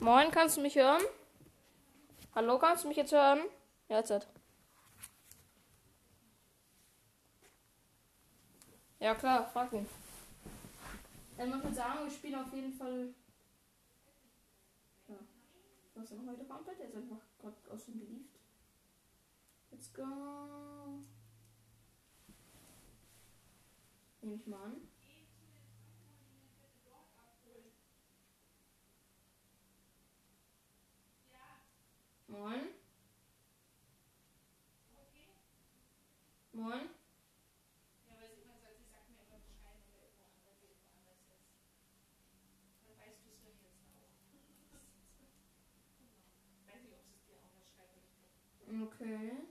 Moin, kannst du mich hören? Hallo, kannst du mich jetzt hören? Ja, jetzt. Ja, klar, frag ihn. Ähm, man kann sagen, wir spielen auf jeden Fall. Ja. Was denn heute komplett? Er ist einfach gerade aus dem gelieft. Let's go. Nehme ich mal an. Moin. Moin. Ja, weil sie sagt, sie sagt mir immer Bescheid, wenn irgendwo anders, irgendwo anders ist. Dann weißt du es doch jetzt auch. Weiß nicht, ob sie es dir auch noch schreibt. Okay.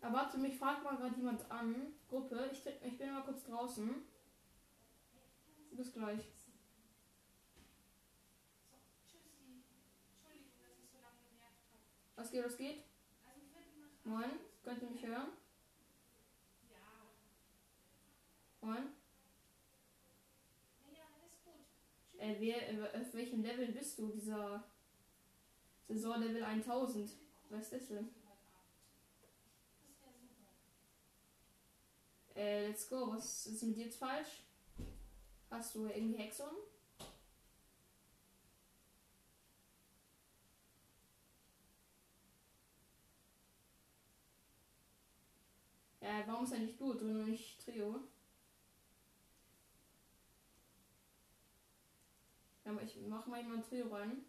Aber warte, mich fragt mal gerade jemand an. Gruppe, ich, ich bin mal kurz draußen. Bis gleich. So, tschüssi. Entschuldigung, dass ich so lange genervt habe. Was geht, was geht? Moin, könnt ihr mich hören? Ja, Moin. naja, alles. Äh, wer, auf welchem Level bist du? Dieser Saisonlevel 1000. Was ist das denn? Äh, let's go. Was ist mit dir jetzt falsch? Hast du irgendwie Hexon? Ja, warum ist er nicht du, und nicht Trio? Aber ich mach mal jemand Trio rein.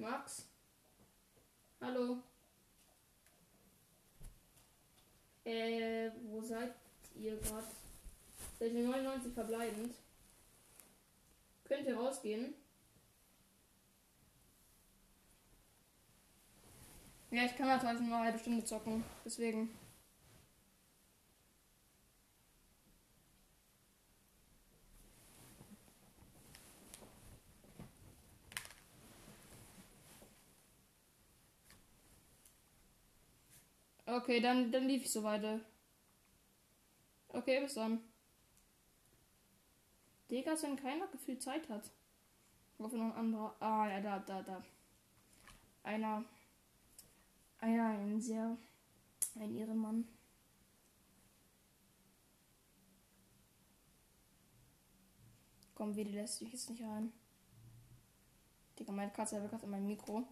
Max? Hallo? Äh, wo seid ihr gerade? Seid ihr 99 verbleibend? Könnt ihr rausgehen? Ja, ich kann halt halt nur eine halbe Stunde zocken. Deswegen. Okay, dann, dann lief ich so weiter. Okay, bis dann. Digga, wenn keiner gefühlt Zeit hat. Hoffe noch ein anderer. Ah, ja, da, da, da. Einer. Einer, ein sehr. Ein Ehrenmann. Komm, wie lässt dich jetzt nicht rein. Digga, meine Katze hat gerade in mein Mikro.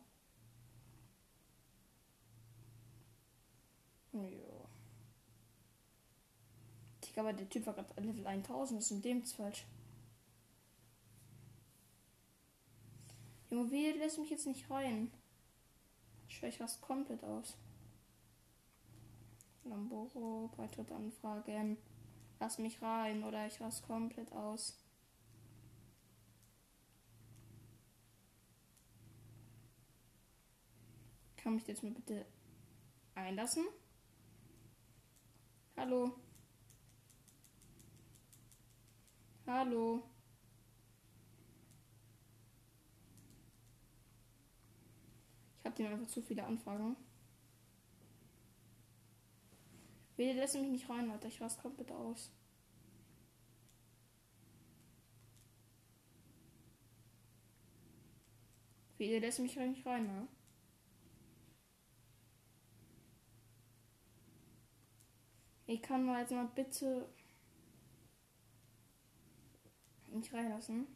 Jo. Digga, aber der Typ war gerade Level 1000. Was ist mit dem falsch? Junge, wie lässt mich jetzt nicht rein? Ich schwör, ich raste komplett aus. Lamboro, Beitritt anfragen. Lass mich rein oder ich raste komplett aus. Kann mich jetzt mal bitte einlassen? Hallo. Hallo. Ich habe dem einfach zu viele Anfragen. Bitte lässt mich nicht rein, Alter. Ich raste komplett aus. Bitte lässt mich nicht rein, ne? Ich kann mal jetzt mal bitte mich reinlassen.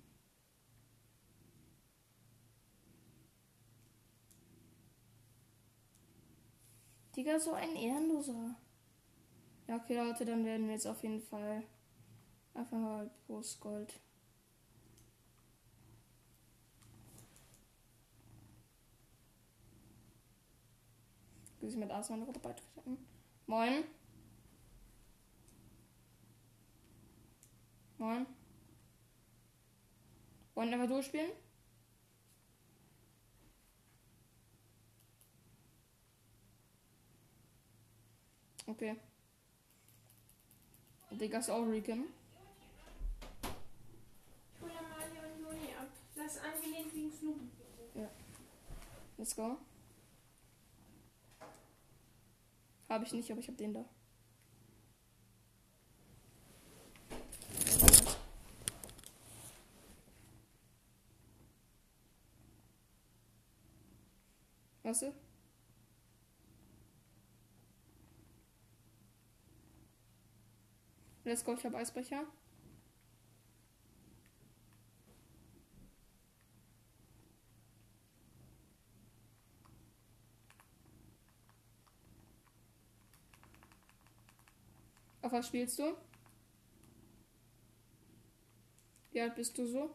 Digga, so ein Ehrenloser. Ja, okay, Leute, dann werden wir jetzt auf jeden Fall einfach mal Brustgold. Bis mit Ars meine Gruppe beitreten. Moin. Moin. Wollen wir einfach durchspielen? Okay. Digga ist auch Recon. Ich hole Mali und Juni ab. Das ist angelehnt wie ein Snoopy. Let's go. Habe ich nicht, aber ich habe den da. Was? du? Let's go, ich habe Eisbecher. Auf was spielst du? Wie alt bist du so?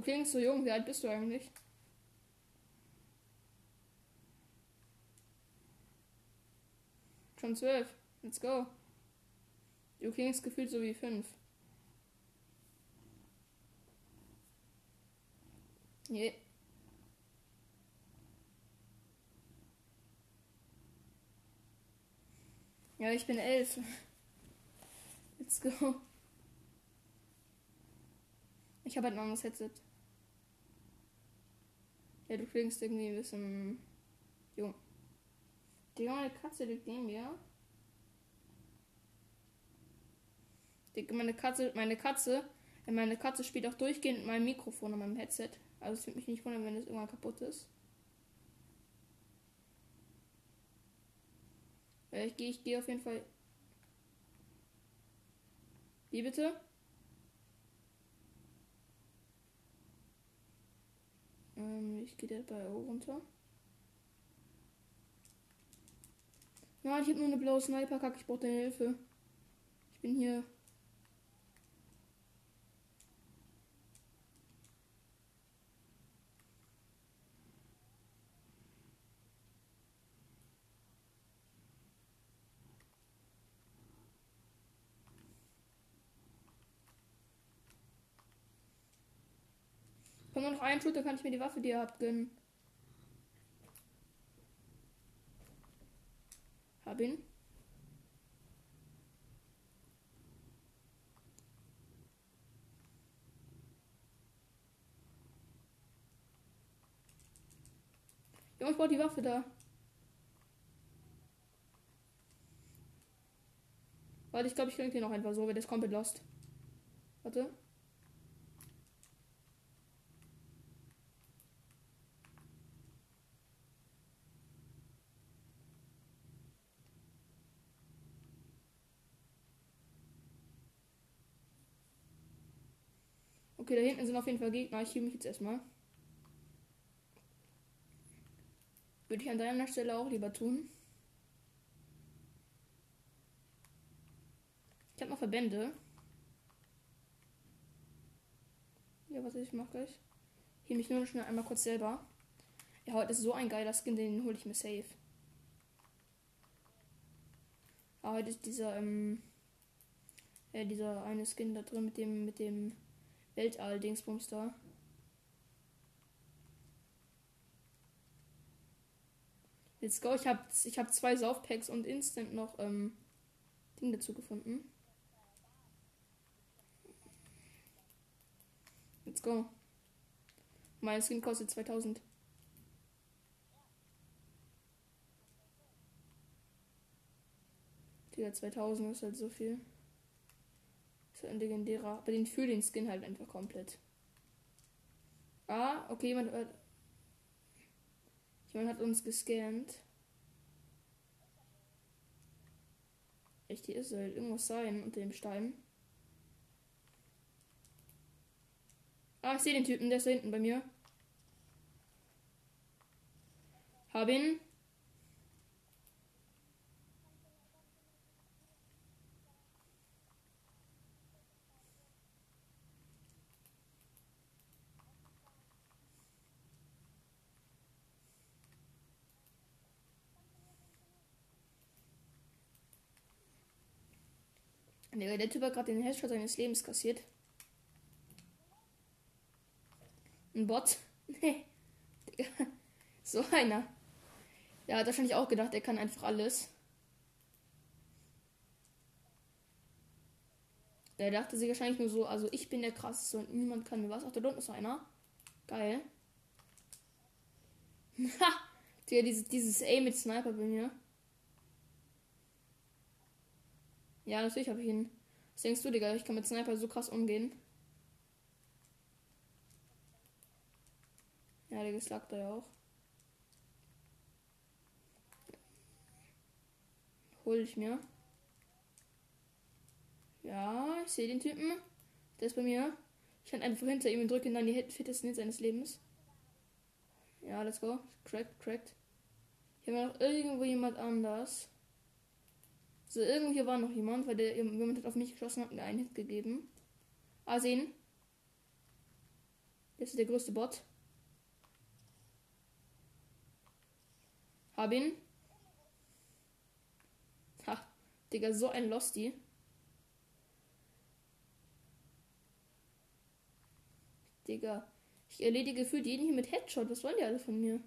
Du klingst so jung. Wie alt bist du eigentlich? Schon zwölf. Let's go. Du klingst gefühlt so wie fünf. Nee. Ja, ich bin elf. Let's go. Ich habe halt ein anderes Headset. Ja, du klingst irgendwie ein bisschen jung. Digga, meine Katze liegt neben mir. Digga, meine Katze, meine Katze, meine Katze spielt auch durchgehend meinem Mikrofon an meinem Headset. Also es würde mich nicht wundern, wenn es irgendwann kaputt ist. Ja, ich gehe ich geh auf jeden Fall. Wie bitte? Ähm, ich gehe der bei O runter. Nein, ich habe nur eine blaue Sniper-Kacke. Ich brauche deine Hilfe. Ich bin hier. Komm nur noch einen Schuss, dann kann ich mir die Waffe, die ihr habt, gönnen. Hab ihn. Junge, ich brauche die Waffe da. Warte, ich glaube, ich krieg den noch einfach so, weil der ist komplett lost. Warte. Okay, da hinten sind auf jeden Fall Gegner. Ich hiebe mich jetzt erstmal. Würde ich an deiner Stelle auch lieber tun. Ich habe noch Verbände. Ja, was ich mache gleich. Hier mich nur schnell einmal kurz selber. Ja, heute ist so ein geiler Skin, den hole ich mir safe. Aber heute ist dieser, ähm, ja, dieser eine Skin da drin mit dem, mit dem Weltall-Dingsbums da. Let's go. Ich habe ich hab zwei Saufpacks und instant noch ähm, Ding dazu gefunden. Let's go. Mein Skin kostet 2000. Digga, 2000 ist halt so viel. Halt ein legendärer. Aber den fühle den Skin halt einfach komplett. Ah, okay, jemand hat. Jemand hat uns gescannt. Echt, hier ist halt irgendwas sein unter dem Stein. Ah, ich sehe den Typen, der ist da hinten bei mir. Hab ihn. Digga, der Typ hat gerade den Headshot seines Lebens kassiert. Ein Bot? Nee. So einer. Der hat wahrscheinlich auch gedacht, er kann einfach alles. Der dachte sich wahrscheinlich nur so, also ich bin der krasseste und niemand kann mir was. Ach, da unten ist einer. Geil. Ha! Digga, dieses, dieses A mit Sniper bei mir. Ja, natürlich habe ich ihn. Was denkst du, Digga? Ich kann mit Sniper so krass umgehen. Ja, der sagt er ja auch. Hol ich mir. Ja, ich sehe den Typen. Der ist bei mir. Ich stand einfach hinter ihm und drücke ihn dann die fittesten Hits seines Lebens. Ja, let's go. Cracked, cracked. Hier war noch irgendwo jemand anders. So, irgendwo hier war noch jemand, weil der jemand hat auf mich geschossen hat mir einen Hit gegeben. Ah, sehen. Das ist der größte Bot. Hab ihn. Ha, Digga, so ein Losty. Digga. Ich erledige für jeden hier mit Headshot. Was wollen die alle von mir?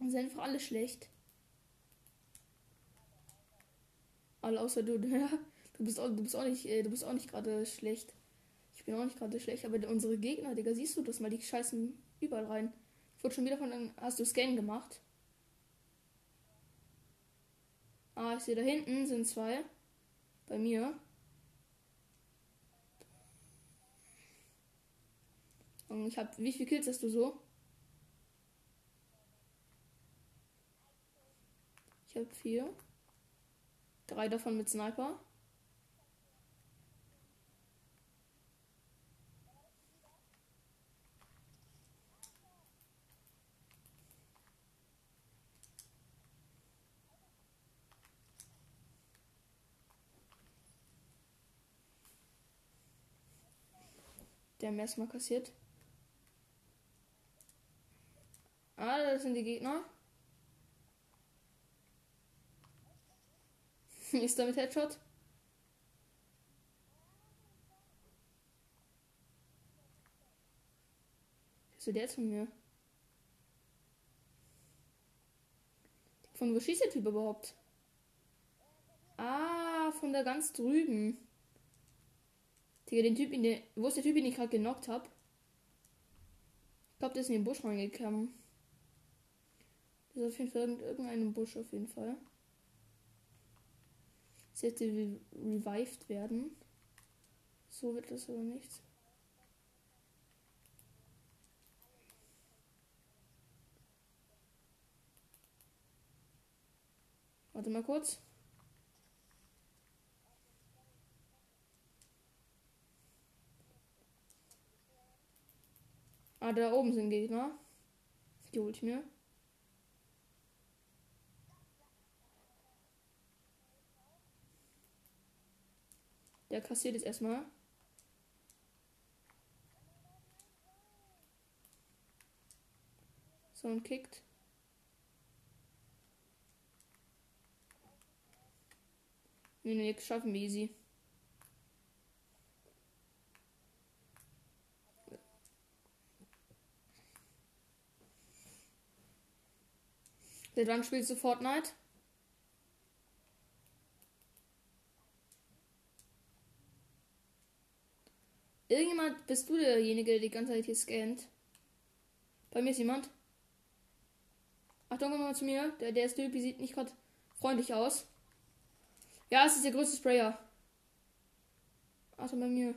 Und sind einfach alle schlecht. Alle außer du. Du bist auch, du bist auch nicht, äh, du bist auch nicht gerade schlecht. Ich bin auch nicht gerade schlecht, aber unsere Gegner, Digga, siehst du das mal, die scheißen überall rein. Ich wurde schon wieder von einem, hast du Scan gemacht? Ah, ich sehe da hinten sind zwei. Bei mir. Und ich habe, wie viele Kills hast du so? Ich habe vier. Drei davon mit Sniper. Der erstmal kassiert. Ah, das sind die Gegner. Ist damit Headshot? Wieso der jetzt von mir? Von wo schießt der Typ überhaupt? Ah, von da ganz drüben. Digga, den Typ in der. Wo ist der Typ, den ich gerade genockt habe? Ich glaube, der ist in den Busch reingekommen. Das ist auf jeden Fall in irgendeinem Busch auf jeden Fall. Sie hätte re revived werden. So wird das aber nichts. Warte mal kurz. Ah, da oben sind Gegner. Die hol ich mir. Der kassiert jetzt erstmal. So und kickt. Nee, nee, schaffen wir easy. Seit wann spielst du Fortnite? Irgendjemand, bist du derjenige, der die ganze Zeit hier scannt? Bei mir ist jemand. Achtung, komm mal zu mir. Der, der Typ, sieht nicht gerade freundlich aus. Ja, es ist der größte Sprayer. Achtung, bei mir.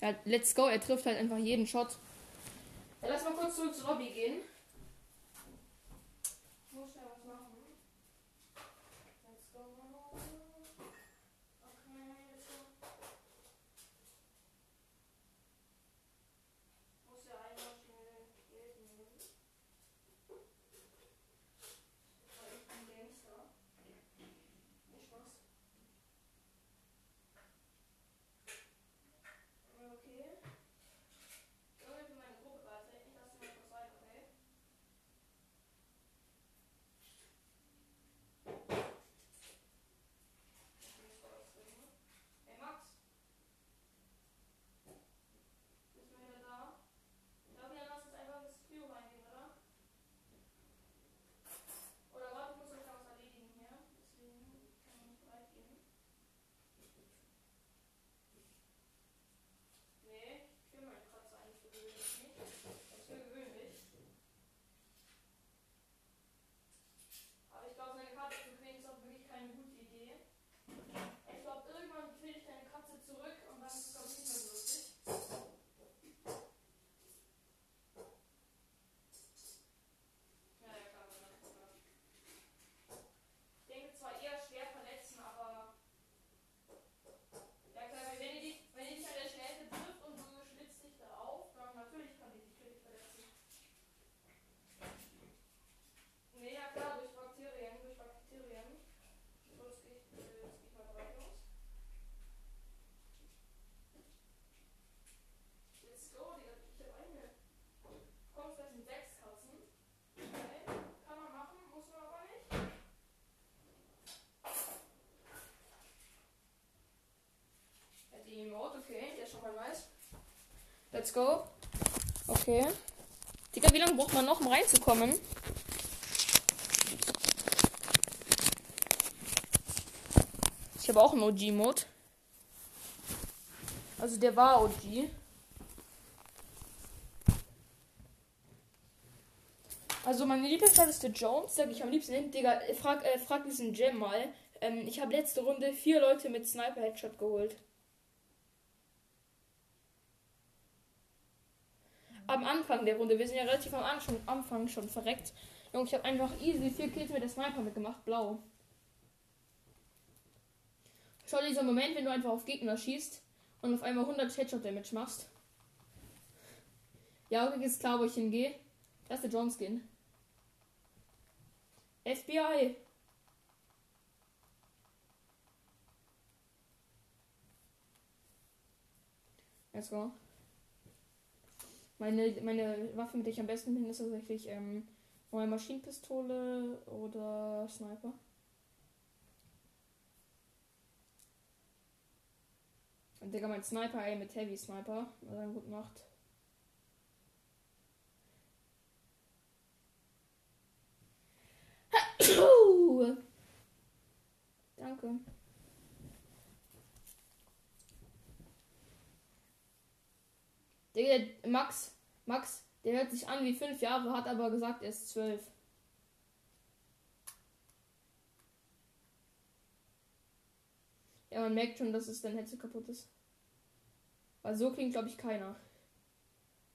Ja, let's go. Er trifft halt einfach jeden Shot. Ja, lass mal kurz zurück zur Lobby gehen. oh, Digga, ich hab eine. Kommst gleich in sechs Katzen. Kann man machen, muss man aber nicht. Ja, die Emote, okay, der schon mal weiß. Let's go. Okay. Digga, wie lange braucht man noch, um reinzukommen? Ich habe auch einen OG-Mode. Also der war OG. Also meine Lieblingsstadt ist der Jones, sag ich am liebsten hin. Digga, äh, frag, äh, frag diesen Gem mal. Ähm, ich habe letzte Runde vier Leute mit Sniper Headshot geholt. Am Anfang der Runde, wir sind ja relativ am Anfang, Anfang schon verreckt. Junge, ich habe einfach easy vier Kills mit der Sniper mitgemacht, blau. Schau dieser Moment, wenn du einfach auf Gegner schießt und auf einmal 100 Headshot Damage machst. Ja, okay, ist klar, wo ich hingehe. Das ist der John Skin. FBI. Let's go. Meine, meine Waffe, mit der ich am besten bin, ist tatsächlich ähm, neue Maschinenpistole oder Sniper. Und Digga, mein Sniper, ey, mit Heavy Sniper. Also gut macht. Danke. Digga, Max, Max, der hört sich an wie fünf Jahre, hat aber gesagt, er ist zwölf. Ja, man merkt schon, dass es dein Headset kaputt ist. Weil so klingt, glaube ich, keiner.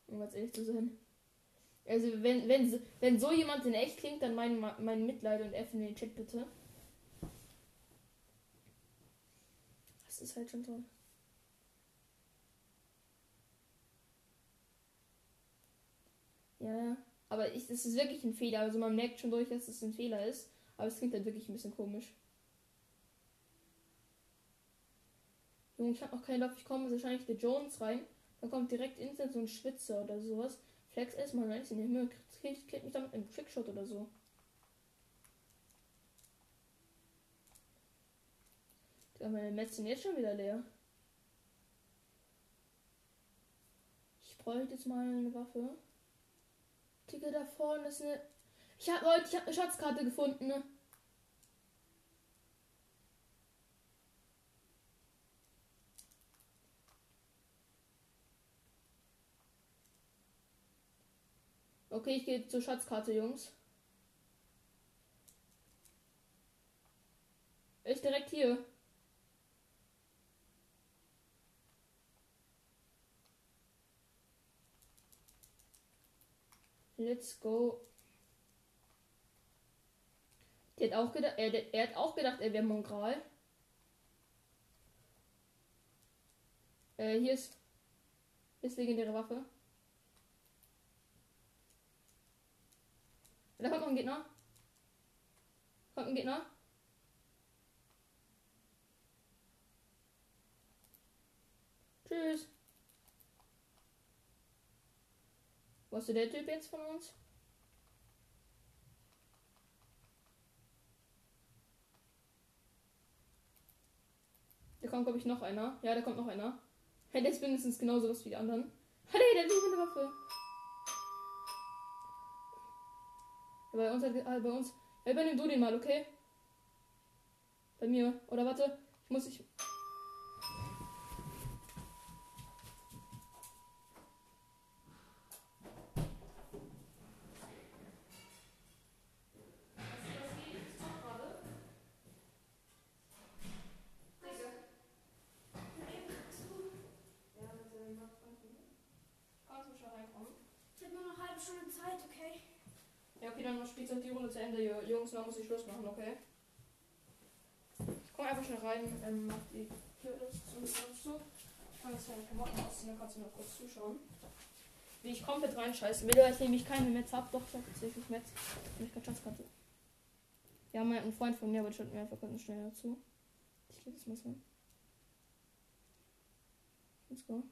Um ganz ehrlich zu sein. Also, wenn, wenn, wenn so jemand in echt klingt, dann mein, mein Mitleid und F in den Chat bitte. Das ist halt schon toll. Ja, aber ich, das ist wirklich ein Fehler. Also man merkt schon durch, dass es ein Fehler ist. Aber es klingt halt wirklich ein bisschen komisch. Junge, ich habe noch keinen Lauf. Ich komme wahrscheinlich der Jones rein. Dann kommt direkt instant so ein Schwitzer oder sowas. Flex erstmal rein in den Himmel. Killt, mich damit im Trickshot oder so. Ja, meine Metz sind jetzt schon wieder leer. Ich bräuchte jetzt mal eine Waffe. Digga, da vorne ist eine. Ich hab Leute, ich habe eine Schatzkarte gefunden. Ne? Okay, ich gehe zur Schatzkarte, Jungs. Ist direkt hier. Let's go. Der hat auch gedacht, er, er hat auch gedacht, er wäre Mongral. Äh, hier ist, ist legendäre Waffe. Da kommt noch ein Gegner. Kommt ein Gegner. Tschüss. Wo ist der Typ jetzt von uns? Da kommt, glaube ich, noch einer. Ja, da kommt noch einer. Hey, der ist mindestens genauso was wie die anderen. Hey, der hat eine Waffe. Bei uns äh, bei uns. Ja, übernimm du den mal, okay? Bei mir. Oder warte, ich muss ich. Jungs, noch muss ich Schluss machen, okay? Komm einfach schnell rein, ähm, mach die Tür zu, zu. Ich kann jetzt meine Klamotten ausziehen, dann kannst du noch kurz zuschauen. Wie ich komplett reinscheißen will, weil ich nämlich keine Metz hab. Doch, ich hab tatsächlich Metz. Und ich kann Schatzkarte. Ja, mein ein Freund von mir, aber schaut mir einfach ganz schnell dazu. Ich leg das mal so. Let's go.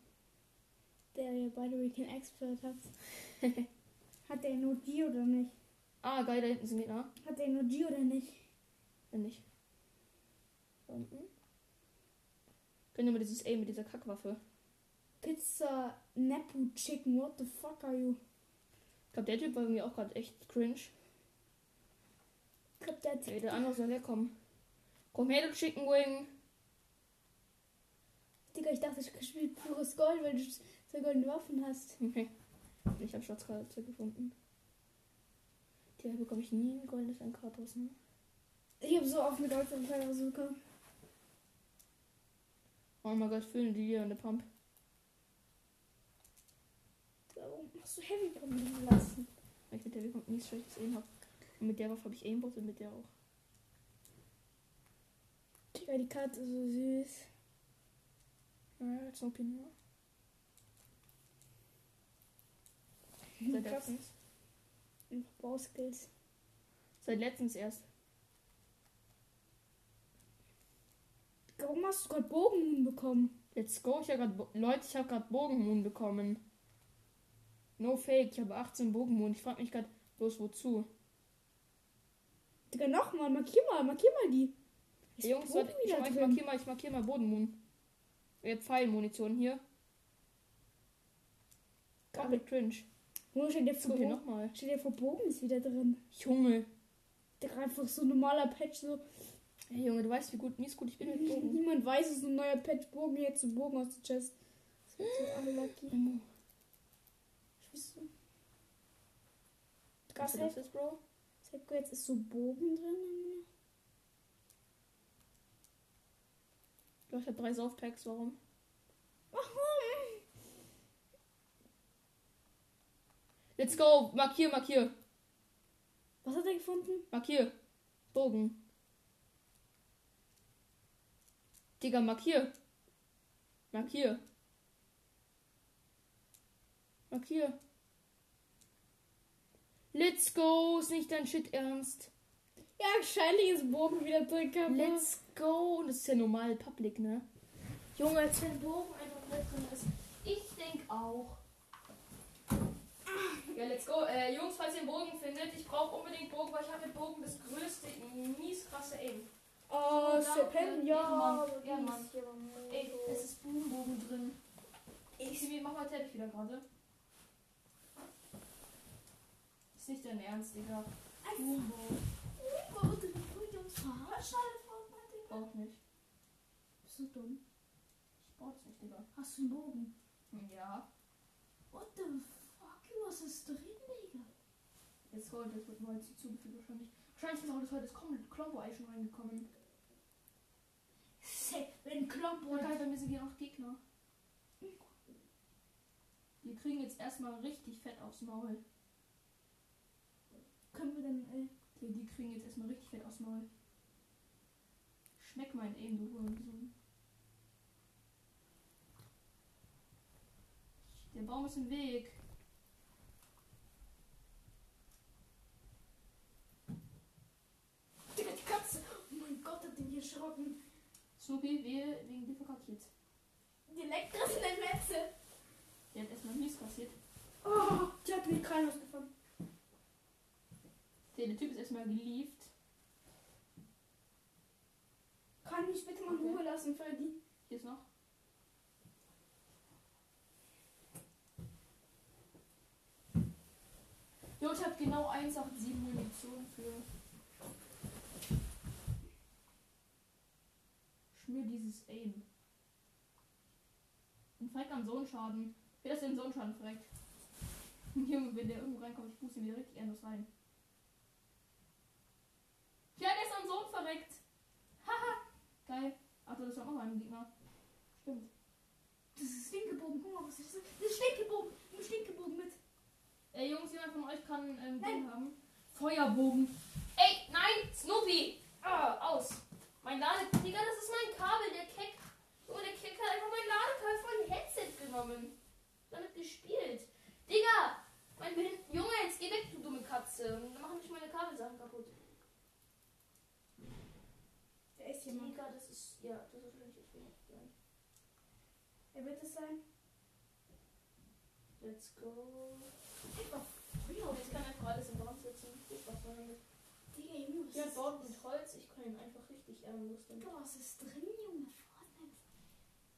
Der by the way kein Expert hat. hat der nur die oder nicht? Ah, geil, da hinten sind Gegner. Hat der nur die oder nicht? Wenn nicht. Da unten. Können wir dieses A mit dieser Kackwaffe. Pizza Nepu Chicken. What the fuck are you? Ich glaube, der Typ war irgendwie auch gerade echt cringe. Ich glaub, der hat Ey, der andere soll herkommen. Komm her, du Chicken Wing. Digga, ich dachte, ich spiele pures Gold, weil du so goldene Waffen hast. Okay. Ich habe Schatzkarte gefunden. Die bekomme ich nie ein goldenes Enkratos, ne? Ich habe so oft mit Gold von bekommen. Oh mein Gott, füllen die hier in der Pump. Warum hast du Heavy kommen lassen? Weil ich mit der bekommt nichts schlechtes Aim habe. Und mit der Waffe habe ich Aimbot und mit der auch. Digga, die Karte ist so süß. Ja, jetzt noch Pinot. Seit Krass. Letztens. Bauskills. Seit letztens erst. Warum hast du gerade Bogenmoon bekommen? Let's go. Ich habe gerade Leute, ich habe gerade Bogenmoon bekommen. No fake. Ich habe 18 Bogenmoon. Ich frage mich gerade bloß wozu. Digga, nochmal, markier mal, markier mal die. Ist Ey, Jungs, warte, ich, ich drin? markiere mal, ich markiere mal Bodenmoon. Habt Pfeilmunition hier. Double cringe. Junge, stell dir vor, nochmal. stell dir vor, Bogen ist wieder drin. Junge. Digga, einfach so ein normaler Patch, so. Hey Junge, du weißt, wie gut, mies gut ich bin mit Bogen. Niemand weiß, es ist ein neuer Patch. Bogen, jetzt so Bogen aus der Chest. Das wird so unlucky. Schießt du? Was Digga, ist das, Bro? Seko, jetzt ist so Bogen drin. Du hast ja drei Saufpacks, warum? Warum? Let's go! Markier, markier, Was hat er gefunden? markier. Bogen. Digga, markier. Markier. Markier. Let's go! Ist nicht dein Shit ernst. Ja, wahrscheinlich ist Bogen wieder drin. Let's go! Und das ist ja normal public, ne? Junge, als wenn Bogen einfach nicht drin ist. Ich denk auch. Ja, let's go. Äh, Jungs, falls ihr einen Bogen findet, ich brauche unbedingt Bogen, weil ich habe mit Bogen das größte, mies krasse Aim. Oh, Sepen, ja. Dies, ja, Mann. Ey, es ist Boombogen drin. Ich Sibi, mach mal Teppich wieder gerade. Ist nicht dein Ernst, Digga. Du die uns verarschen, Alter? Brauch nicht. Bist du dumm? Ich brauch's nicht, Digga. Hast du einen Bogen? Ja. What the fuck? Was ist drin, Digga? Jetzt heute, das wird neu zugefügt wahrscheinlich. Wahrscheinlich ist auch das heute das Kom- Klombo-Ei schon reingekommen. Wenn Oh geil, bei mir sind hier noch Gegner. Wir kriegen jetzt erstmal richtig fett aufs Maul. können wir dann, äh, Die, die kriegen jetzt erstmal richtig fett aufs Maul. Schmeck mein Aim, du Hurensohn. Der Baum ist im Weg. Digga, die Katze. Oh mein Gott, hat den hier erschrocken. Snoopy, wehe, wegen dir verkackt. Die leckt das in der Metze. Der hat erstmal mies kassiert. Oh, die hat mir keinen ausgefangen. Der, der Typ ist erstmal gelieft. Kann mich bitte mal in Ruhe lassen, Freddy? Hier ist noch. Jo, ich habe genau 187 Munition für. Schmür dieses Aim. Und verreckt an so einen Schaden. Wer ist denn so einen Schaden verreckt? Junge, wenn der irgendwo reinkommt, ich puste ihn richtig endlos rein. Ja, der ist an so einen verreckt. Haha. Geil. Achso, das war noch ein Gegner. Stimmt. Das ist Stinkebogen. Guck mal, was ist das? Das ist Stinkebogen. Nimm Stinkebogen mit. Ey, Jungs, jemand von euch kann ähm, haben. Feuerbogen. Ey, nein, Snoopy. Ah, aus. Mein Lade... Digga, das ist mein Kabel, der Keck. Junge, der Keck hat einfach mein Ladekabel von Headset genommen. Damit gespielt. Digga, mein Behind Junge, jetzt geh weg, du dumme Katze. Dann machen mich meine Kabelsachen kaputt. Wer ist jemand? Digga, das ist... Ja, das ist wenig sein. Wer wird es sein? Let's go. Oh, jetzt kann einfach alles. Viel Spaß damit. Digga, Junge, was Ja, ist baut mit Holz. Ich kann ihn einfach richtig ehrenlos damit. Digga, was ist drin, Junge? Fortnite.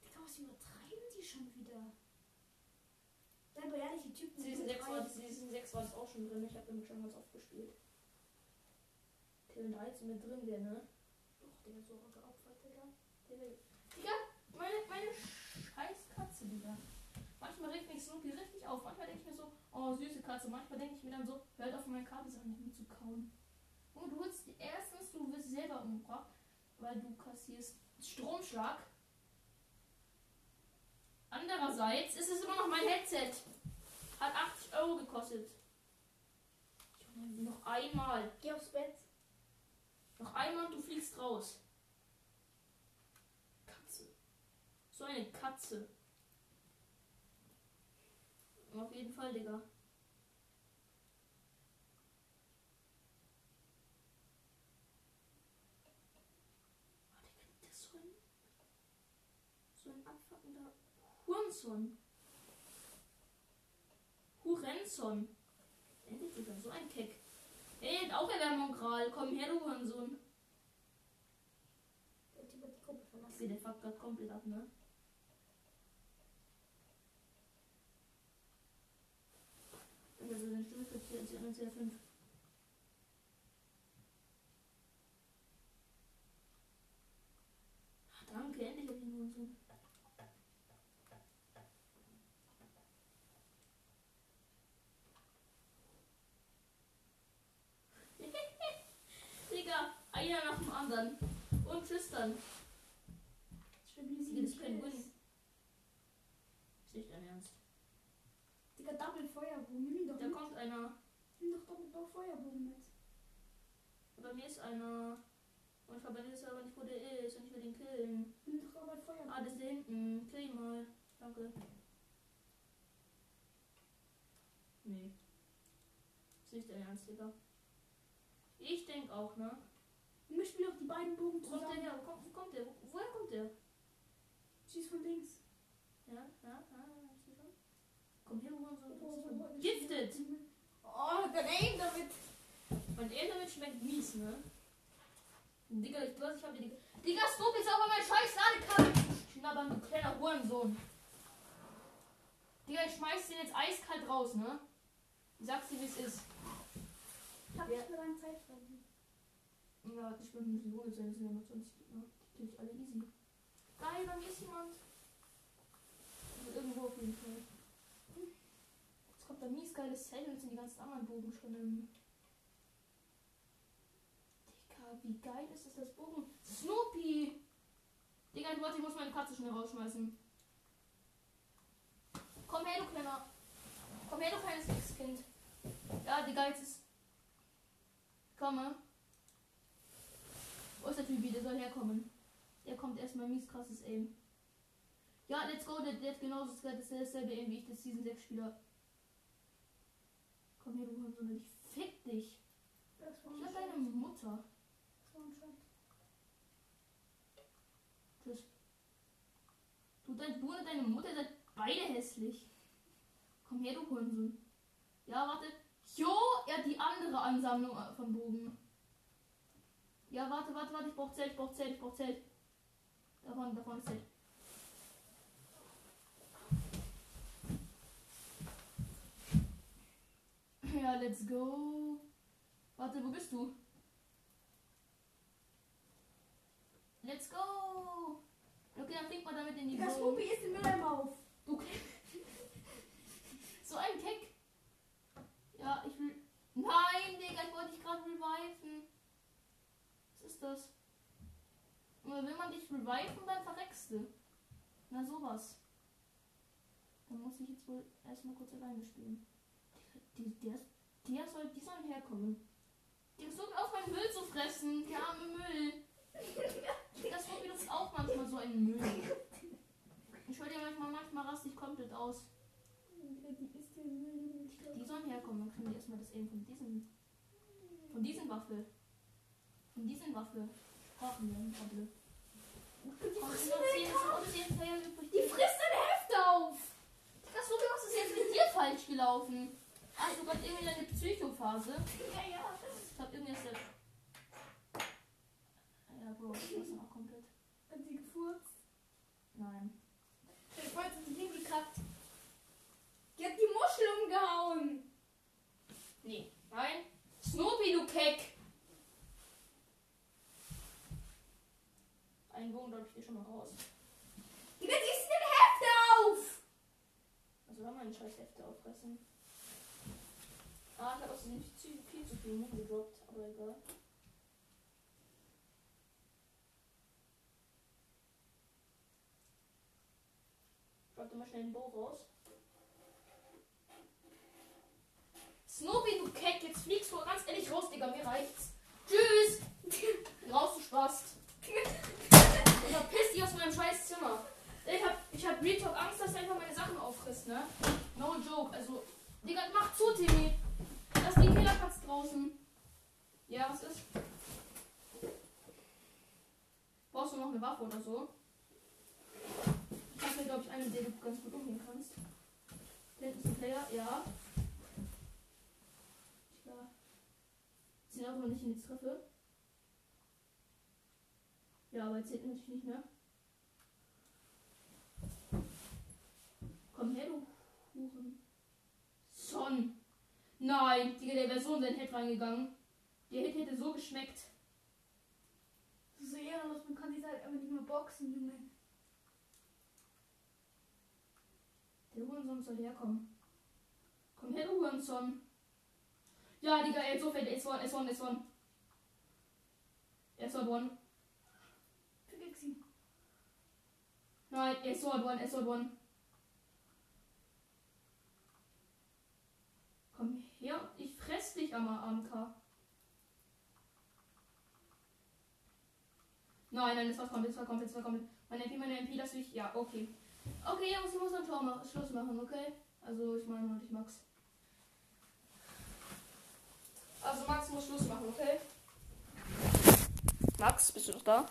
Digga, was übertreiben die schon wieder? Sei mal ehrlich, die Typen Season 6 war. Season 6 war es auch schon drin. Ich habe damit schon ganz oft gespielt. Till 13 mit drin wäre, ne? Doch, der ist so geopfert, Digga. Digga, meine, meine scheiß Katze, Digga. Manchmal regt mich Snoopy richtig auf. Manchmal denke ich mir so, oh, süße Katze. Manchmal denke ich mir dann so, hört auf, meine Kabelsachen nicht zu kauen. Und du willst, erstens, du wirst selber umgebracht, weil du kassierst Stromschlag. Andererseits ist es immer noch mein Headset. Hat 80 Euro gekostet. Noch einmal. Geh aufs Bett. Noch einmal und du fliegst raus. Katze. So eine Katze. Auf jeden Fall, Digga. verdammter Hurensohn. Hurensohn. Endet wieder so ein Keck. Ey, auch Erwärmung Komm her, du Hurensohn. Der Typ hat die Gruppe verlassen. Okay, der fuckt gerade komplett ab, ne? Also, dann stimmt es jetzt 4 und 5. anderen. Und tschüss dann. Stabilisieren. Das ist kein Win. Ist nicht dein Ernst. Digga, Double Feuerbogen. Nimm ihn doch Da mit. kommt einer. Nimm doch Double Feuerbogen mit. Bei mir ist einer. Und ich weiß aber nicht, wo der ist. Und ich will den killen. Nimm doch Double Feuerbogen. Ah, das ist da hinten. Kill ihn mal. Danke. Nee. Ist nicht dein Ernst, Digga. Ich denk auch, ne? Wir spielen auch die beiden Bogen Wo kommt der zusammen. her? Kommt, kommt der? Wo, woher kommt der? Schieß von links. Ja, ja, ja. Komm her, wo so. Oh, oh, oh, Gifted! Oh, dann aim damit. Mein Internet schmeckt mies, ne? Digga, ich weiß, ich hab die. Digga, Snoop ist aber mein scheiß Ladekabel! Schnabbern, du kleiner Hurensohn. Digga, ich schmeiß den jetzt eiskalt raus, ne? Ich sag's dir, wie es ist. Ich hab Ja. nicht mehr lange Zeit verlieren. Ja, ich bin ein noch 20 Gegner. Die krieg ich alle easy. Geil, mir ist jemand. Also irgendwo auf jeden Fall. Jetzt kommt da mies geiles Zelt und sind die ganzen anderen Bogen schon im. Digga, wie geil ist das, das Bogen? Snoopy! Digga, warte, ich muss meine Katze schnell rausschmeißen. Komm her, du kleiner. Komm her, du kleines Wichskind. Ja, Digga, jetzt ist. Komme. Wo ist der Typi? Der soll herkommen. Der kommt erstmal mies krasses Aim. Ja, let's go. Der, der hat genauso das dasselbe Aim wie ich, das Season 6 Spieler. Komm her, du Hurensohn. Ich fick dich. Das war Ich hab deine Mutter. Das war ein Shot. Tschüss. Du, dein, du und deine Mutter seid beide hässlich. Komm her, du Hurensohn. Ja, warte. Jo, er hat die andere Ansammlung äh, von Bogen. Ja, warte, warte, warte. Ich brauch Zelt, ich brauch Zelt, ich brauch Zelt. Davon, davon ist Zelt. Ja, let's go. Warte, wo bist du? Let's go. Okay, dann fliegt man damit in die Digga, Zone. Snoopy ist den Mülleimer auf. Du So ein Keck. Ja, ich will. Nein, Digga, ich wollte dich gerade reviven. Ist das? Und will man dich reviven, dann verreckst du. Na sowas. Dann muss ich jetzt wohl erstmal kurz alleine spielen. Die, der, der soll, die sollen herkommen. Der ist so auf meinen Müll zu fressen. Der arme Müll. Digga, Snoopy nutzt auch manchmal so einen Müll. Ich höre dir manchmal, manchmal raste ich komplett aus. Die ist Müll. Die sollen herkommen, dann kriegen wir erstmal das eben von diesen. Von diesen Waffe. Waffe. Wir Waffe. Die sind Kopf. noch zehn Player übrig. Die frisst deine Hefte auf. Das so was ist jetzt mit dir falsch gelaufen? Hast du gerade irgendwie eine Psychophase? Ja, ja. Ich hab irgendwie erst. Ja, Bro, ich weiß noch komplett. Hat sie gefurzt. Nein. Ich wollte sie hingekackt. Die hat die die schon mal raus. Digga, siehst du den Hefte auf? Also soll meine scheiß Hefte auffressen. Ah, ich habe außerdem viel, viel zu viel Mut gedroppt, aber egal. Drop dir mal schnell den Bow raus. Snoopy, du Keck, jetzt fliegst du ganz ehrlich raus, Digga, mir reicht's. Tschüss! Raus, du Spast. Dich aus meinem scheiß Zimmer. Ich hab, ich hab Real Talk Angst, dass er einfach meine Sachen auffrisst, ne? No joke. Also, Digga, mach zu, Timmy. Lass die Killerplatz draußen. Ja, was ist? Brauchst du noch eine Waffe oder so? Ich hab mir, glaube ich, eine, der du ganz gut umgehen kannst. Hinten ist ein Player, ja. Klar. Auch mal nicht in die Treffe. Ja, aber zählt natürlich nicht mehr. Komm her, du Huren. Son. Nein, Digga, der wäre so in sein Head reingegangen. Der Hit hätte so geschmeckt. Das ist so ehrenlos, man kann diese halt einfach nicht mehr boxen, Junge. Der Hurensohn soll herkommen. Komm her, du Hurensohn. Ja, Digga, er ist so fett. S1, S1, S1. Er ist Sword One. Vergiss ihn. Nein, er ist Sword One, er ist Sword One. Her, ich fress dich am AMK. Nein, nein, das war komplett, das war komplett, das war komplett. Mein MP, meine MP, das will ich. Ja, okay. Okay, Jungs, ich muss ein Tor machen, Schluss machen, okay? Also, ich meine ich Max. Also, Max muss Schluss machen, okay? Max, bist du noch da?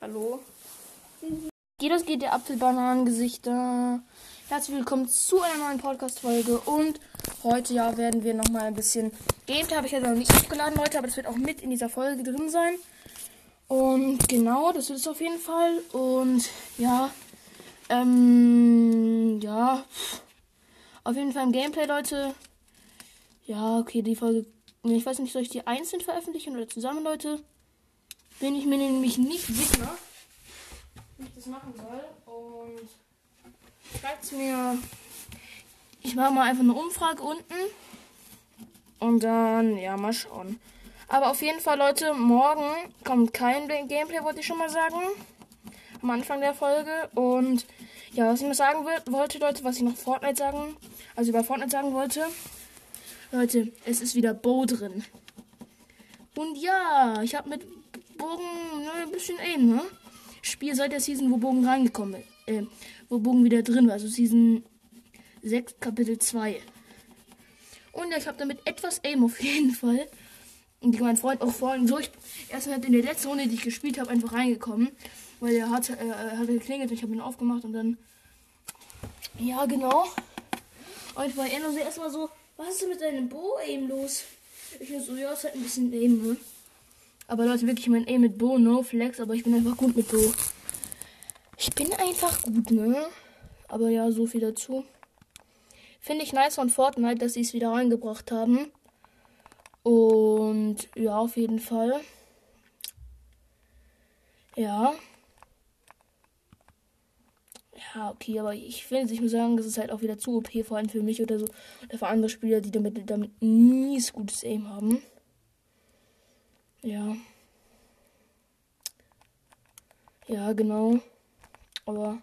Hallo? Jedes geht der Apfelbananengesichter. Herzlich willkommen zu einer neuen Podcast-Folge. Und heute ja werden wir nochmal ein bisschen Gameplay. Habe ich ja noch nicht hochgeladen heute, aber das wird auch mit in dieser Folge drin sein. Und genau, das wird es auf jeden Fall. Und ja, ähm, ja, auf jeden Fall im Gameplay, Leute. Ja, okay, die Folge. Ich weiß nicht, soll ich die einzeln veröffentlichen oder zusammen, Leute? Bin ich mir nämlich nicht sicher, wie ich das machen soll. Und schreibt mir. Ich mache mal einfach eine Umfrage unten. Und dann, ja, mal schauen. Aber auf jeden Fall, Leute, morgen kommt kein Gameplay, wollte ich schon mal sagen. Am Anfang der Folge. Und ja, was ich noch sagen wollte, Leute, was ich noch Fortnite sagen, also über Fortnite sagen wollte. Leute, es ist wieder Bo drin. Und ja, ich habe mit Bogen ne, ein bisschen Aim, ne? Ich spiele seit der Season, wo Bogen reingekommen ist. Äh, wo Bogen wieder drin war. Also Season 6, Kapitel 2. Und ich habe damit etwas Aim auf jeden Fall. Und mein Freund auch vorhin so. Ich, erst halt in der letzten Runde, die ich gespielt habe, einfach reingekommen. Weil er hat, äh, hat geklingelt und ich habe ihn aufgemacht und dann. Ja, genau. Und war er nur so erstmal so, was ist denn mit deinem Bo aim los? Ich nur so, ja, ist halt ein bisschen aim, ne? Aber Leute, wirklich mein aim mit Bo, no flex, aber ich bin einfach gut mit Bo. Ich bin einfach gut, ne? Aber ja, so viel dazu. Finde ich nice von Fortnite, dass sie es wieder reingebracht haben. Und ja, auf jeden Fall. Ja. Ja, okay, aber ich finde, ich muss sagen, das ist halt auch wieder zu OP, vor allem für mich oder so. Oder für andere Spieler, die damit, damit nie gutes Aim haben. Ja. Ja, genau. Aber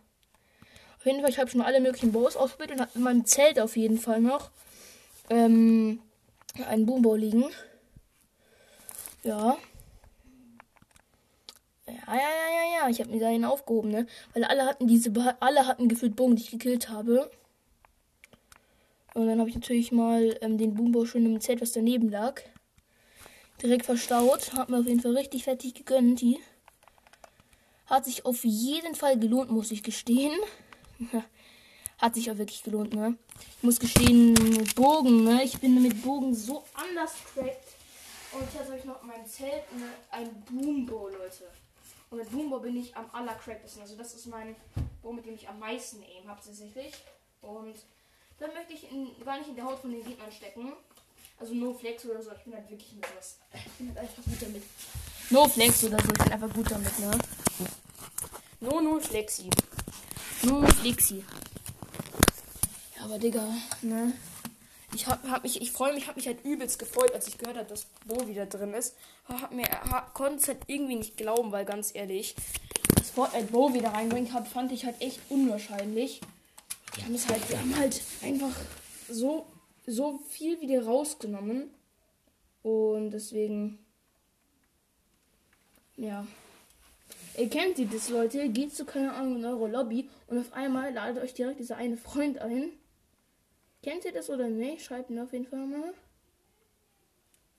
auf jeden Fall, ich habe schon alle möglichen Bows ausprobiert und habe in meinem Zelt auf jeden Fall noch ähm, einen Boombow liegen. Ja. Ja, ja, ja, ja, ja. Ich habe mir da einen aufgehoben, ne? Weil alle hatten diese, alle hatten gefühlt Bogen, die ich gekillt habe. Und dann habe ich natürlich mal ähm, den Boombow schon im Zelt, was daneben lag, direkt verstaut. Hat mir auf jeden Fall richtig fertig gegönnt, die. Hat sich auf jeden Fall gelohnt, muss ich gestehen. Hat sich auch wirklich gelohnt, ne? Ich muss gestehen, Bogen, ne? Ich bin mit Bogen so anders cracked. Und jetzt habe ich noch in meinem Zelt ne, ein Boombow, Leute. Und mit Boombow bin ich am allercracktesten. Also das ist mein Bow, mit dem ich am meisten aim habe tatsächlich. Und dann möchte ich in, gar nicht in der Haut von den Gegnern stecken. Also No Flex oder so. Ich bin halt wirklich mit was. Ich bin halt einfach gut damit. No Flex oder so. Ich bin einfach gut damit, ne? No, no, Flexi. No, Flexi. Ja, aber Digga, ne? Ich hab, hab mich, ich freue mich, hab mich halt übelst gefreut, als ich gehört habe, dass Bo wieder drin ist. Hab mir, hab, konnte es halt irgendwie nicht glauben, weil ganz ehrlich, dass Fortnite Bo wieder reinbringt hat, fand ich halt echt unwahrscheinlich. Die haben es halt, die haben halt einfach so, so viel wieder rausgenommen. Und deswegen, ja. Ihr kennt die das, Leute. Geht zu, keine Ahnung, in eure Lobby und auf einmal ladet euch direkt dieser eine Freund ein. Kennt ihr das oder nicht? Schreibt mir auf jeden Fall mal.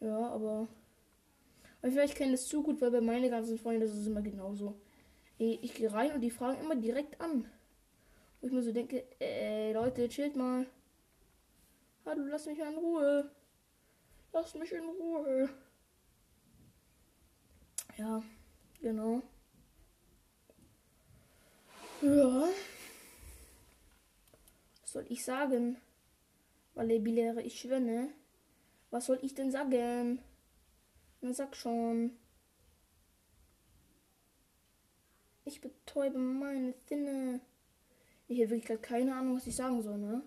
Ja, aber. Aber vielleicht kennt es zu gut, weil bei meinen ganzen Freunden das ist immer genauso. Ich, ich gehe rein und die fragen immer direkt an. Wo ich mir so denke, ey Leute, chillt mal. Hallo, lass mich in Ruhe. Lass mich in Ruhe. Ja, genau. Ja. Was soll ich sagen? Valebillere, ich schwöre. ne? Was soll ich denn sagen? Na sag schon. Ich betäube meine Sinne. Ich habe wirklich keine Ahnung, was ich sagen soll, ne?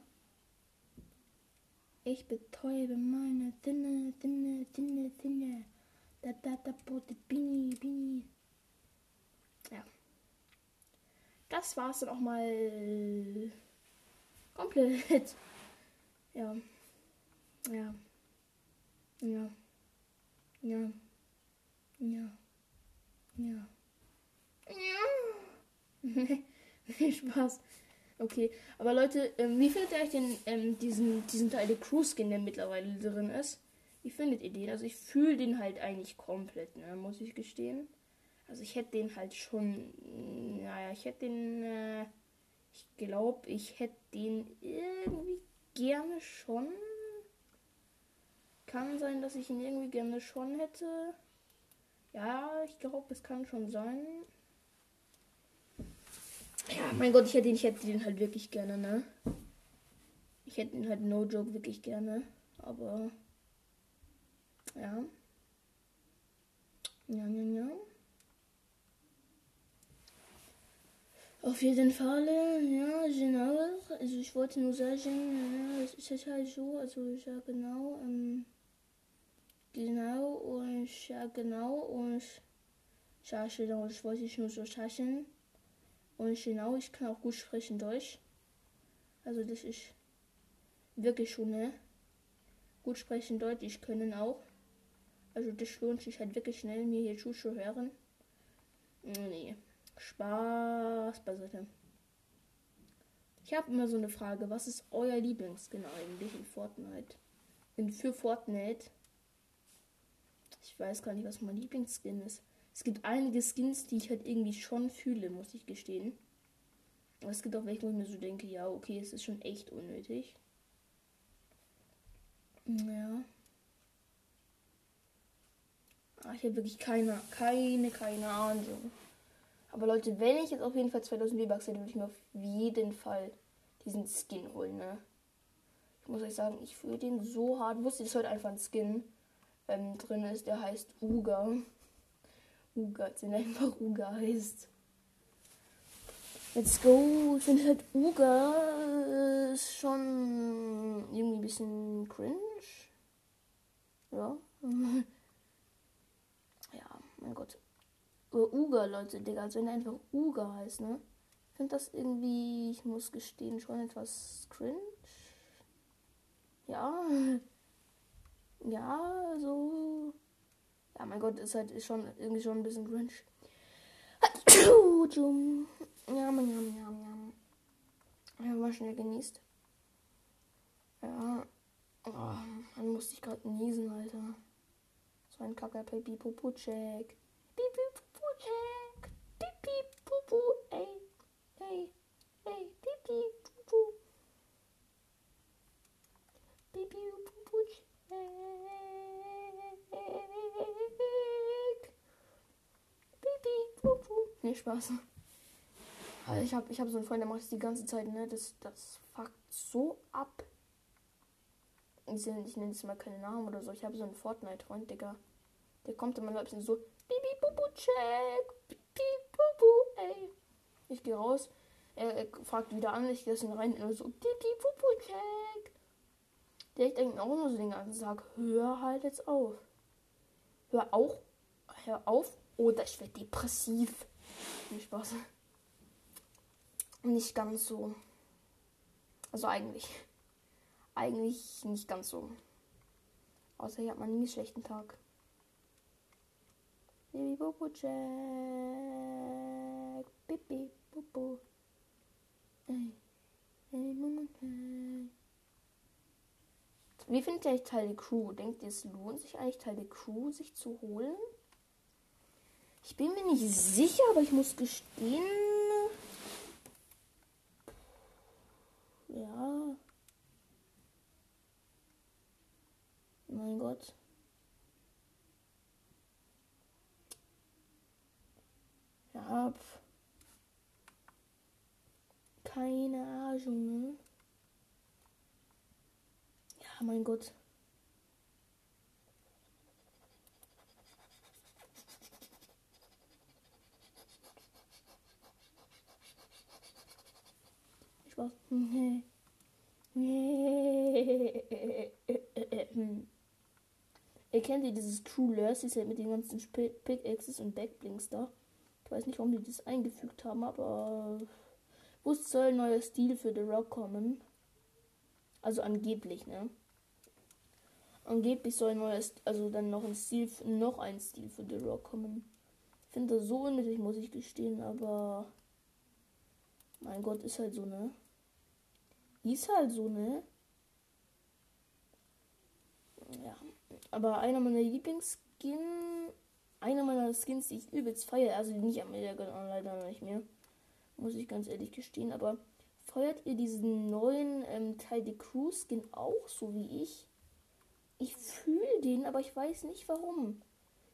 Ich betäube meine Sinne, Sinne, Sinne, Sinne. Da, da, da, bote, bini, bini. Ja. Das war's dann auch mal komplett. Ja. Ja. Ja. Ja. Ja. Ja. Ja. Spaß. Okay, aber Leute, ähm, wie findet ihr euch denn ähm, diesen, diesen Teil der Cruise Skin, der mittlerweile drin ist? Wie findet ihr den? Also ich fühle den halt eigentlich komplett, ne, muss ich gestehen. Also ich hätte den halt schon, naja, ich hätte den, äh, ich glaube, ich hätte den irgendwie gerne schon. Kann sein, dass ich ihn irgendwie gerne schon hätte. Ja, ich glaube, es kann schon sein. Ja, mein Gott, ich hätte, ihn, ich hätte den halt wirklich gerne, ne? Ich hätte ihn halt no joke wirklich gerne. Aber. Ja. Ja, ja, ja. Auf jeden Fall, ja, genau. Also ich wollte nur sagen, ja, es ist halt so, also ja genau, ähm, genau und ja genau und ja genau, das wollte ich nur so sagen. Und genau, ich kann auch gut sprechen Deutsch. Also das ist wirklich schon, ne? Gut sprechen Deutsch, ich können auch. Also das lohnt sich halt wirklich schnell, mir hier zuzuhören. Nee. Spaß beiseite. Ich habe immer so eine Frage, was ist euer Lieblingsskin eigentlich in Fortnite? In für Fortnite. Ich weiß gar nicht, was mein Lieblingsskin ist. Es gibt einige Skins, die ich halt irgendwie schon fühle, muss ich gestehen. Aber es gibt auch welche, wo ich mir so denke, ja, okay, es ist schon echt unnötig. Ja. Ach, ich habe wirklich keine, keine, keine Ahnung. Aber Leute, wenn ich jetzt auf jeden Fall 2000 V-Bucks hätte, würde ich mir auf jeden Fall diesen Skin holen, ne? Ich muss euch sagen, ich fühle den so hart. Ich wusste, dass heute einfach ein Skin ähm, drin ist, der heißt Uga. Uga, der einfach Uga heißt. Let's go. Ich finde halt Uga ist schon irgendwie ein bisschen cringe. Ja. ja, mein Gott. Oder Uga, Leute, Digga. Also wenn er einfach Uga heißt, ne? Ich finde das irgendwie, ich muss gestehen, schon etwas cringe. Ja. Ja, so. Ja, mein Gott, ist halt ist schon irgendwie schon ein bisschen cringe. Ja, man, ja, ja, ja. Mal schnell genießt. Ja. Oh, dann musste ich gerade niesen, Alter. So ein Kacker Pipi Popo Check. Pipi Popo, ey. Ey. Ey, Pipi Popo. Pipi Popo Check. Pipi Popo. Nee, Spaß. Also ich habe ich hab so einen Freund, der macht das die ganze Zeit, ne? Das, das fuckt so ab. Ich, ich nenne jetzt mal keinen Namen oder so. Ich habe so einen Fortnite-Freund, Digga. Der kommt immer ein bisschen so. Bibi Bubu check. Bibi Bubu, ey. Ich gehe raus. Er, er fragt wieder an, ich gehe ihn rein. Und er so, Pipi, Pupu, check. Der ich denke auch nur so den ganzen Tag, hör halt jetzt auf. Hör auch, hör auf, oder ich werde depressiv. Nicht Spaß. Nicht ganz so. Also eigentlich. Eigentlich nicht ganz so. Außer hier hat man nie einen schlechten Tag. Baby Bobo Jack. Bibi Bobo. Wie findet ihr eigentlich Teil der Crew? Denkt ihr, es lohnt sich eigentlich Teil der Crew sich zu holen? Ich bin mir nicht sicher, aber ich muss gestehen. Ja. Mein Gott. Pf. Keine Ahnung, ne? Ja, mein Gott. Nee. Nee. Ihr kennt ja dieses True Lursies halt mit den ganzen Pickaxes und Backblinks da. Weiß nicht, warum die das eingefügt haben, aber wusste soll ein neuer Stil für The Rock kommen. Also angeblich, ne? Angeblich soll ein neuer, St- also dann noch ein Stil, noch ein Stil für The Rock kommen. Ich finde das so unnötig, muss ich gestehen, aber mein Gott, ist halt so, ne? Ist halt so, ne? Ja. Aber einer meiner Lieblingsskin, einer meiner Skins, die ich übelst feiere, also die nicht am Ende leider nicht mehr, muss ich ganz ehrlich gestehen, aber feuert ihr diesen neuen ähm, Teil der Crew Skin auch so wie ich? Ich fühle den, aber ich weiß nicht warum.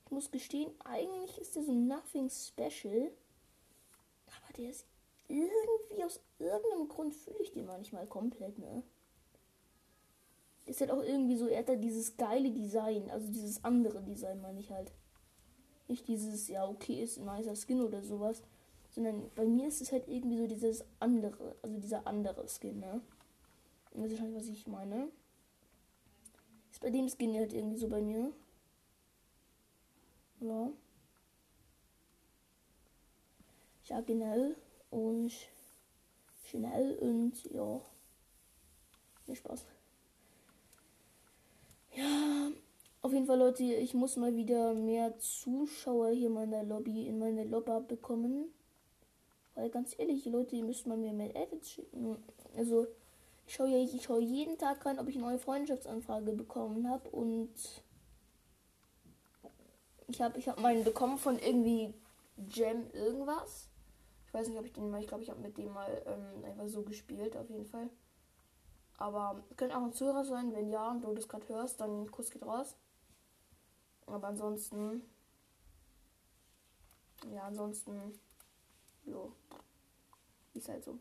Ich muss gestehen, eigentlich ist der so nothing special, aber der ist irgendwie aus irgendeinem Grund fühle ich den manchmal komplett, ne? Ist halt auch irgendwie so, er hat da dieses geile Design, also dieses andere Design meine ich halt. Nicht dieses, ja, okay, ist ein nicer Skin oder sowas, sondern bei mir ist es halt irgendwie so dieses andere, also dieser andere Skin, ne? Und das ist halt, was ich meine. Ist bei dem Skin halt irgendwie so bei mir. Ja. Ja, genau. Und schnell und ja. Viel Spaß. Ja, auf jeden Fall, Leute, ich muss mal wieder mehr Zuschauer hier in meiner Lobby, in meine Lobby bekommen. Weil ganz ehrlich, Leute, ihr müsst mal mir mehr Edits schicken. Also, ich schaue ja, ich schaue jeden Tag rein, ob ich eine neue Freundschaftsanfrage bekommen habe. Und ich habe ich hab meinen bekommen von irgendwie Jam irgendwas. Ich weiß nicht, ob ich den mal, ich glaube, ich habe mit dem mal ähm, einfach so gespielt, auf jeden Fall. Aber könnte auch ein Zuhörer sein, wenn ja und du das gerade hörst, dann Kuss geht raus. Aber ansonsten, ja, ansonsten, jo, ist halt so.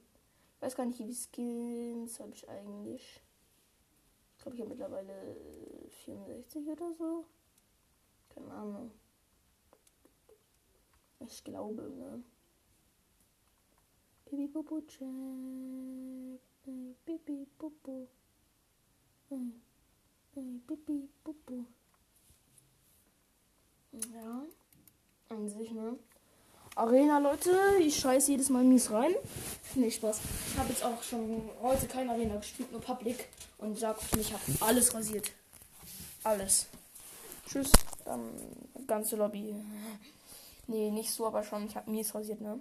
Ich weiß gar nicht, wie viele Skins habe ich eigentlich. Ich glaube, ich habe mittlerweile 64 oder so. Keine Ahnung. Ich glaube, ne? Bibi Bobo Check. Bibi Bobo. Bibi Bobo. Ja. An sich, ne? Arena, Leute. Ich scheiße jedes Mal mies rein. Nee, Spaß. Ich habe jetzt auch schon heute keine Arena gespielt, nur Public. Und sag ich habe alles rasiert. Alles. Tschüss. Dann ganze Lobby. Nee, nicht so, aber schon. Ich habe mies rasiert, ne?